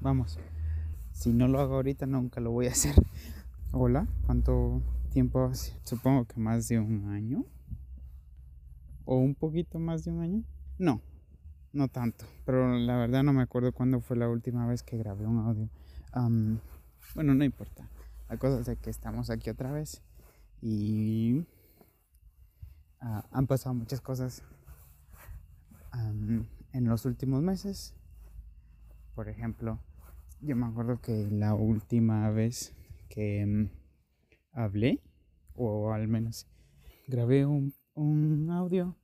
vamos, si no lo hago ahorita nunca lo voy a hacer. Hola, ¿cuánto tiempo hace? Supongo que más de un año. ¿O un poquito más de un año? No, no tanto. Pero la verdad no me acuerdo cuándo fue la última vez que grabé un audio. bueno, no importa. La cosa es que estamos aquí otra vez. Y ah, han pasado muchas cosas en los últimos meses. Por ejemplo, yo me acuerdo que la última vez que mm, hablé, o al menos grabé un, un audio,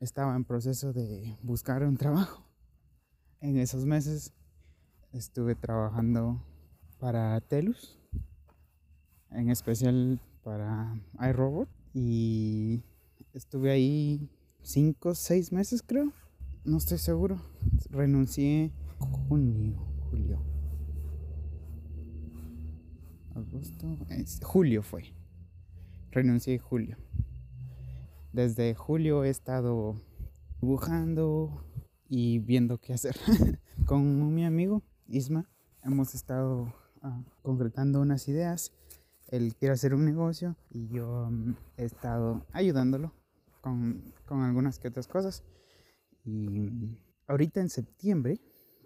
estaba en proceso de buscar un trabajo. En esos meses estuve trabajando para Telus, en especial para iRobot, y estuve ahí 5 o 6 meses creo, no estoy seguro. Renuncié junio, julio. Agosto, julio fue. Renuncié julio. Desde julio he estado dibujando y viendo qué hacer. Con mi amigo Isma hemos estado ah, concretando unas ideas. Él quiere hacer un negocio y yo mm, he estado ayudándolo con, con algunas que otras cosas. Y ahorita en septiembre,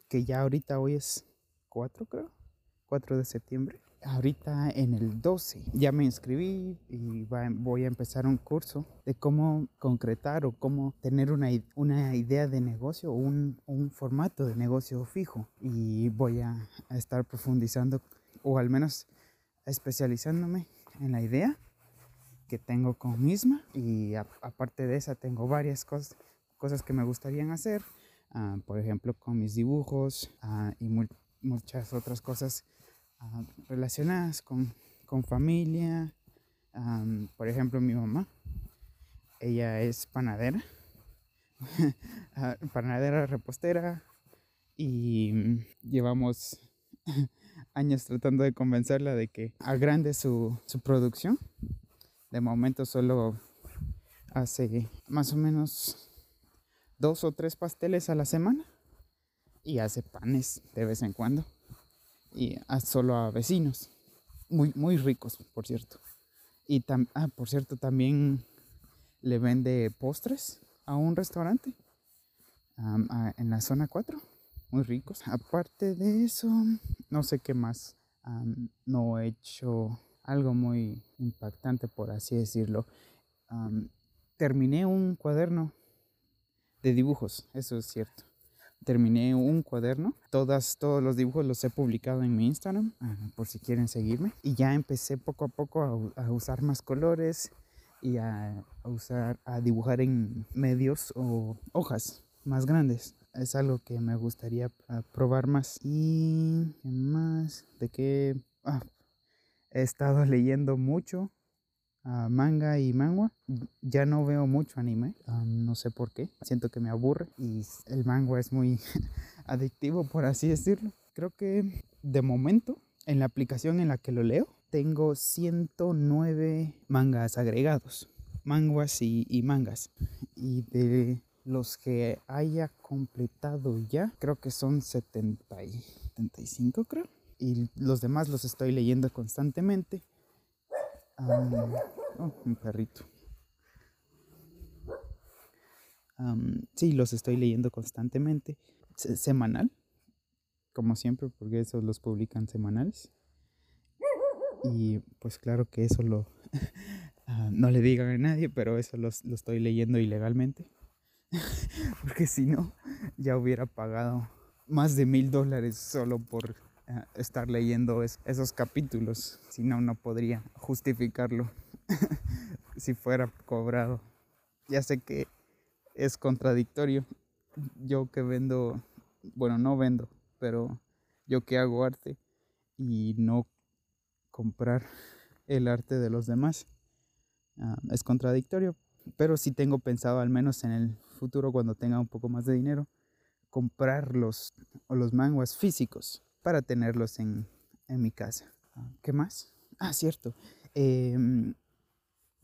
que ya ahorita hoy es 4 creo, 4 de septiembre, ahorita en el 12 ya me inscribí y voy a empezar un curso de cómo concretar o cómo tener una, una idea de negocio o un, un, formato de negocio fijo. Y voy a, estar profundizando o al menos especializándome en la idea que tengo con misma. Y aparte de esa tengo varias cosas, cosas que me gustaría hacer, ah, por ejemplo con mis dibujos ah, y muchas otras cosas Ah, relacionadas con, con familia. por ejemplo, mi mamá, ella es panadera, panadera repostera y llevamos años tratando de convencerla de que agrande su, su producción. De momento solo hace más o menos dos o tres pasteles a la semana y hace panes de vez en cuando y a, solo a vecinos, muy, muy ricos, por cierto. Y ah, por cierto, también le vende postres a un restaurante en la zona 4, muy ricos. Aparte de eso, no sé qué más. no he hecho algo muy impactante, por así decirlo. terminé un cuaderno de dibujos, eso es cierto terminé un cuaderno. Todas, todos los dibujos los he publicado en mi Instagram, ah, por si quieren seguirme. Y ya empecé poco a poco a, usar más colores y a, usar, a dibujar en medios o hojas más grandes. Es algo que me gustaría ah, probar más. Y más de que ah, he estado leyendo mucho manga y manga. Ya no veo mucho anime, no sé por qué. Siento que me aburre y el manga es muy adictivo, por así decirlo. Creo que de momento, en la aplicación en la que lo leo, tengo 109 mangas agregados. Manguas y, y mangas. Y de los que haya completado ya, creo que son 70 75, creo. Y los demás los estoy leyendo constantemente oh, un perrito. sí, los estoy leyendo constantemente. semanal. Como siempre, porque esos los publican semanales. Y pues claro que eso lo... Ah, no le digan a nadie, pero eso lo estoy leyendo ilegalmente. porque si no, ya hubiera pagado más de mil dólares solo por estar leyendo esos capítulos, si no, no podría justificarlo si fuera cobrado. Ya sé que es contradictorio. Yo que vendo, bueno, no vendo, pero yo que hago arte y no comprar el arte de los demás, ah, es contradictorio. Pero sí tengo pensado, al menos en el futuro, cuando tenga un poco más de dinero, comprar los, los manguas físicos para tenerlos en, mi casa. ¿Qué más? Ah, cierto. Em,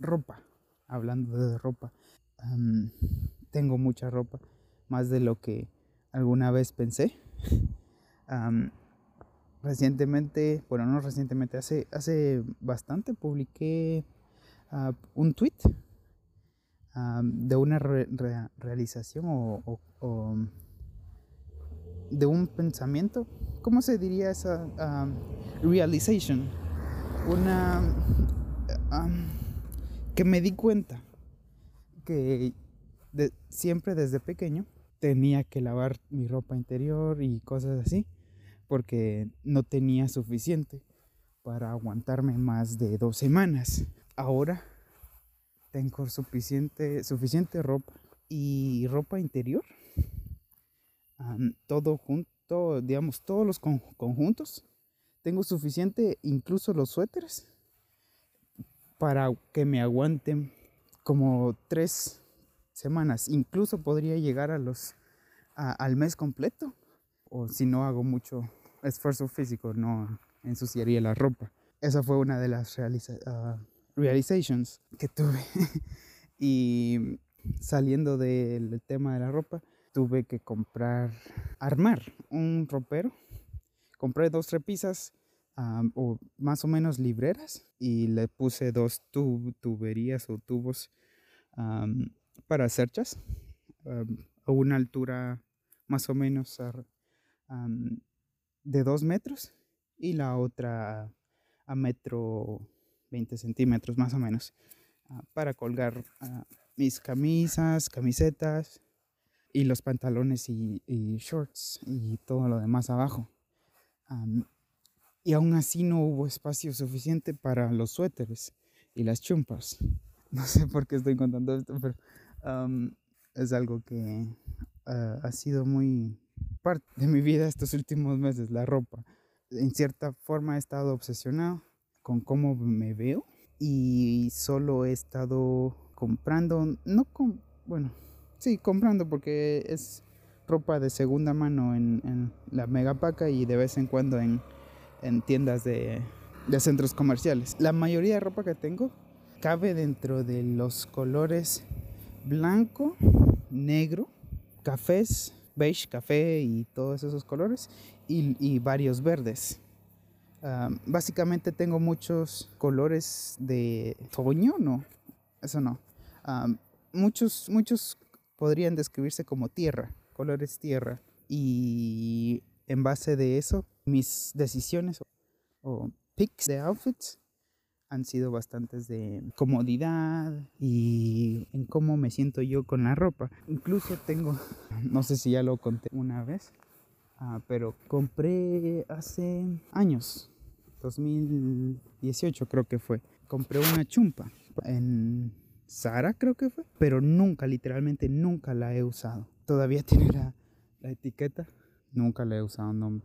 ropa. Hablando de ropa. tengo mucha ropa. Más de lo que alguna vez pensé. recientemente, bueno, no recientemente, hace, hace bastante publiqué uh, un tweet de una re re realización o, de un pensamiento. ¿Cómo se diría esa uh, realization? Una que me di cuenta que siempre desde pequeño tenía que lavar mi ropa interior y cosas así porque no tenía suficiente para aguantarme más de dos semanas. Ahora tengo suficiente, suficiente ropa y ropa interior. Um, todo junto, digamos, todos los con, conjuntos. Tengo suficiente, incluso los suéteres, para que me aguanten como tres semanas. Incluso podría llegar a los, a, al mes completo. O si no hago mucho esfuerzo físico, no ensuciaría la ropa. Esa fue una de las realiza uh, realizations que tuve. y saliendo del tema de la ropa, tuve que comprar, armar un ropero. Compré dos repisas o más o menos libreras y le puse dos tub tuberías o tubos para cerchas um, a una altura más o menos de dos metros y la otra a metro 20 centímetros más o menos uh, para colgar uh, mis camisas, camisetas y los pantalones y, shorts y todo lo demás abajo. Y aún así no hubo espacio suficiente para los suéteres y las chumpas. No sé por qué estoy contando esto, pero es algo que uh, ha sido muy parte de mi vida estos últimos meses, la ropa. En cierta forma he estado obsesionado con cómo me veo y solo he estado comprando, no con, bueno, sí, comprando porque es ropa de segunda mano en, la Megapaca y de vez en cuando en, en tiendas de, centros comerciales. La mayoría de ropa que tengo cabe dentro de los colores blanco, negro, cafés, beige, café y todos esos colores y, y varios verdes. Uh, básicamente tengo muchos colores de otoño, no, eso no. Uh, muchos, muchos podrían describirse como tierra, colores tierra. Y en base de eso, mis decisiones o, picks de outfits han sido bastantes de comodidad y en cómo me siento yo con la ropa. Incluso tengo, no sé si ya lo conté una vez, uh, pero compré hace años, 2018 creo que fue, compré una chumpa en Sara creo que fue, pero nunca, literalmente nunca la he usado. Todavía tiene la, la etiqueta, nunca la he usado, no,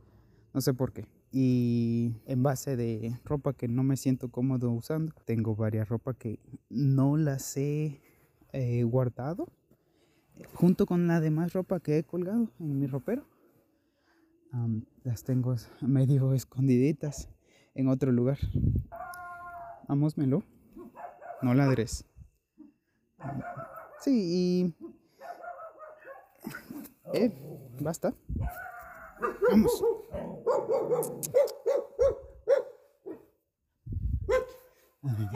no sé por qué y en base de ropa que no me siento cómodo usando. Tengo varias ropas que no las he eh, guardado junto con la demás ropa que he colgado en mi ropero. Um, las tengo medio escondiditas en otro lugar. Vámosmelo. No ladres. Sí, y... Eh, basta. Vamos. Ay.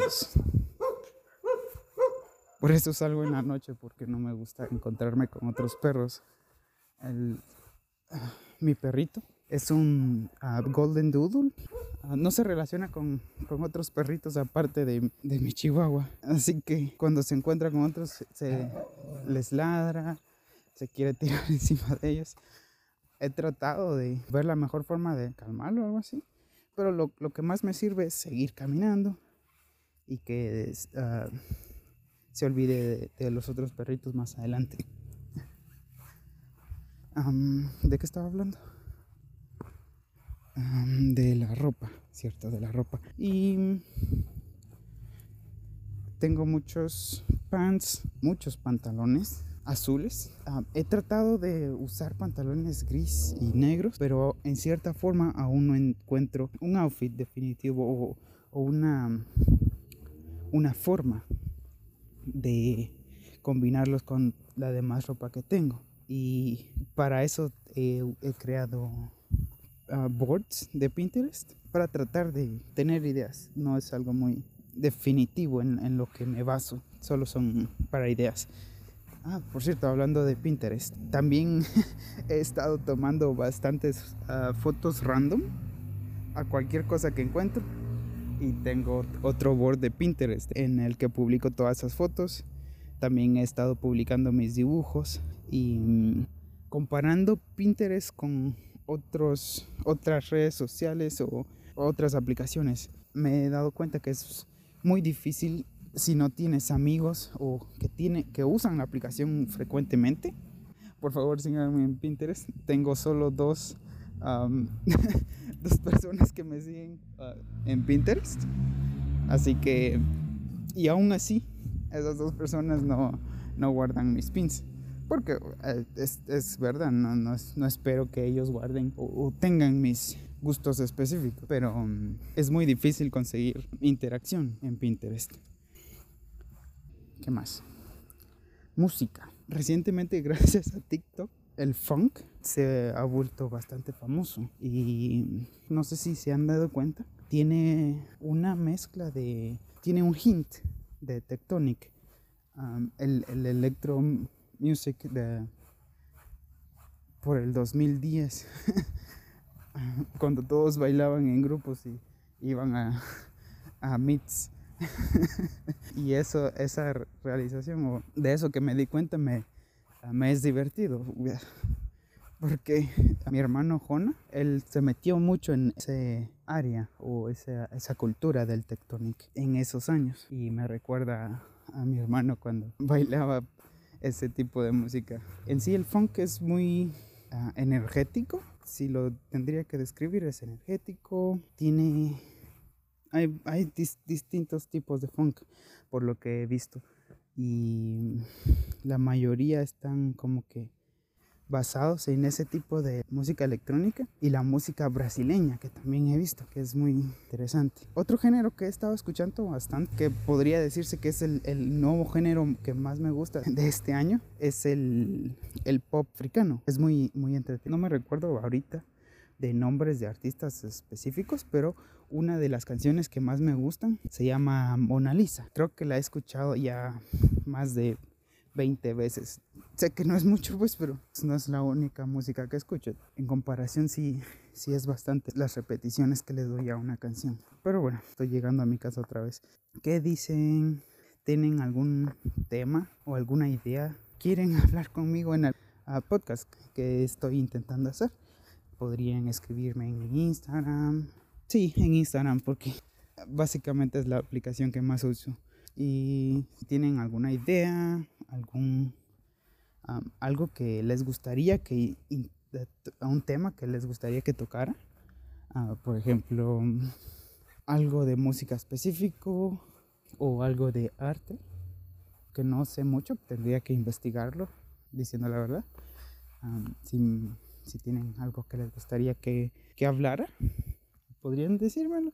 Por eso salgo en la noche, porque no me gusta encontrarme con otros perros. Uh, mi perrito es un uh, Golden Doodle. No se relaciona con, con otros perritos aparte de, de, mi chihuahua. Así que cuando se encuentra con otros, se les ladra, se quiere tirar encima de ellos he tratado de ver la mejor forma de calmarlo o algo así. Pero lo, lo que más me sirve es seguir caminando y que uh, se olvide de, los otros perritos más adelante. ¿De qué estaba hablando? De la ropa, ¿cierto? De la ropa. Y tengo muchos pants, muchos pantalones azules. He tratado de usar pantalones gris y negros, pero en cierta forma aún no encuentro un outfit definitivo o, una, una forma de combinarlos con la demás ropa que tengo. Y para eso he creado ah, boards de Pinterest para tratar de tener ideas. No es algo muy definitivo en, en lo que me baso, solo son para ideas. Ah, por cierto, hablando de Pinterest, también he estado tomando bastantes ah, fotos random a cualquier cosa que encuentro. Y tengo otro board de Pinterest en el que publico todas esas fotos. También he estado publicando mis dibujos y mm, comparando Pinterest con otros, otras redes sociales o otras aplicaciones. Me he dado cuenta que es muy difícil si no tienes amigos o que, tiene, que usan la aplicación frecuentemente, por favor síganme en Pinterest. Tengo solo dos, dos personas que me siguen ah, en Pinterest. Así que, y aún así, esas dos personas no, no guardan mis pins. Porque eh, es, es, verdad, no, no, no, espero que ellos guarden o, tengan mis gustos específicos. Pero um, es muy difícil conseguir interacción en Pinterest. ¿Qué más? Música. Recientemente, gracias a TikTok, el funk se ha vuelto bastante famoso. Y no sé si se han dado cuenta, tiene una mezcla de. Tiene un hint de Tectonic. El, el electro music de. Por el 2010. cuando todos bailaban en grupos y iban a, a meets y eso, esa realización, o de eso que me di cuenta, me, me es divertido. Porque mi hermano Jona, él se metió mucho en ese área o esa, esa cultura del tectonic en esos años. Y me recuerda a mi hermano cuando bailaba ese tipo de música. En sí el funk es muy uh, energético. Si lo tendría que describir, es energético. Tiene hay, hay distintos tipos de funk, por lo que he visto. Y la mayoría están como que basados en ese tipo de música electrónica y la música brasileña que también he visto que es muy interesante. Otro género que he estado escuchando bastante, que podría decirse que es el, el nuevo género que más me gusta de este año, es el, el pop africano. Es muy, muy entretenido. No me recuerdo ahorita de nombres de artistas específicos, pero una de las canciones que más me gustan se llama Mona Lisa. Creo que la he escuchado ya más de 20 veces. Sé que no es mucho, pues, pero no es la única música que escucho. En comparación, sí, sí es bastante las repeticiones que le doy a una canción. Pero bueno, estoy llegando a mi casa otra vez. ¿Qué dicen? ¿Tienen algún tema o alguna idea? ¿Quieren hablar conmigo en el podcast que estoy intentando hacer? podrían escribirme en Instagram. Sí, en Instagram, porque básicamente es la aplicación que más uso. Y si tienen alguna idea, algún algo que les gustaría que un tema que les gustaría que tocara, uh, por ejemplo, algo de música específico o algo de arte que no sé mucho, tendría que investigarlo, diciendo la verdad. Si si tienen algo que les gustaría que, que hablara, podrían decírmelo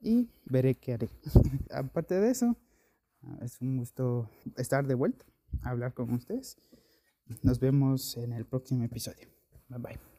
y veré qué haré. Aparte de eso, es un gusto estar de vuelta, hablar con ustedes. Nos vemos en el próximo episodio. Bye bye.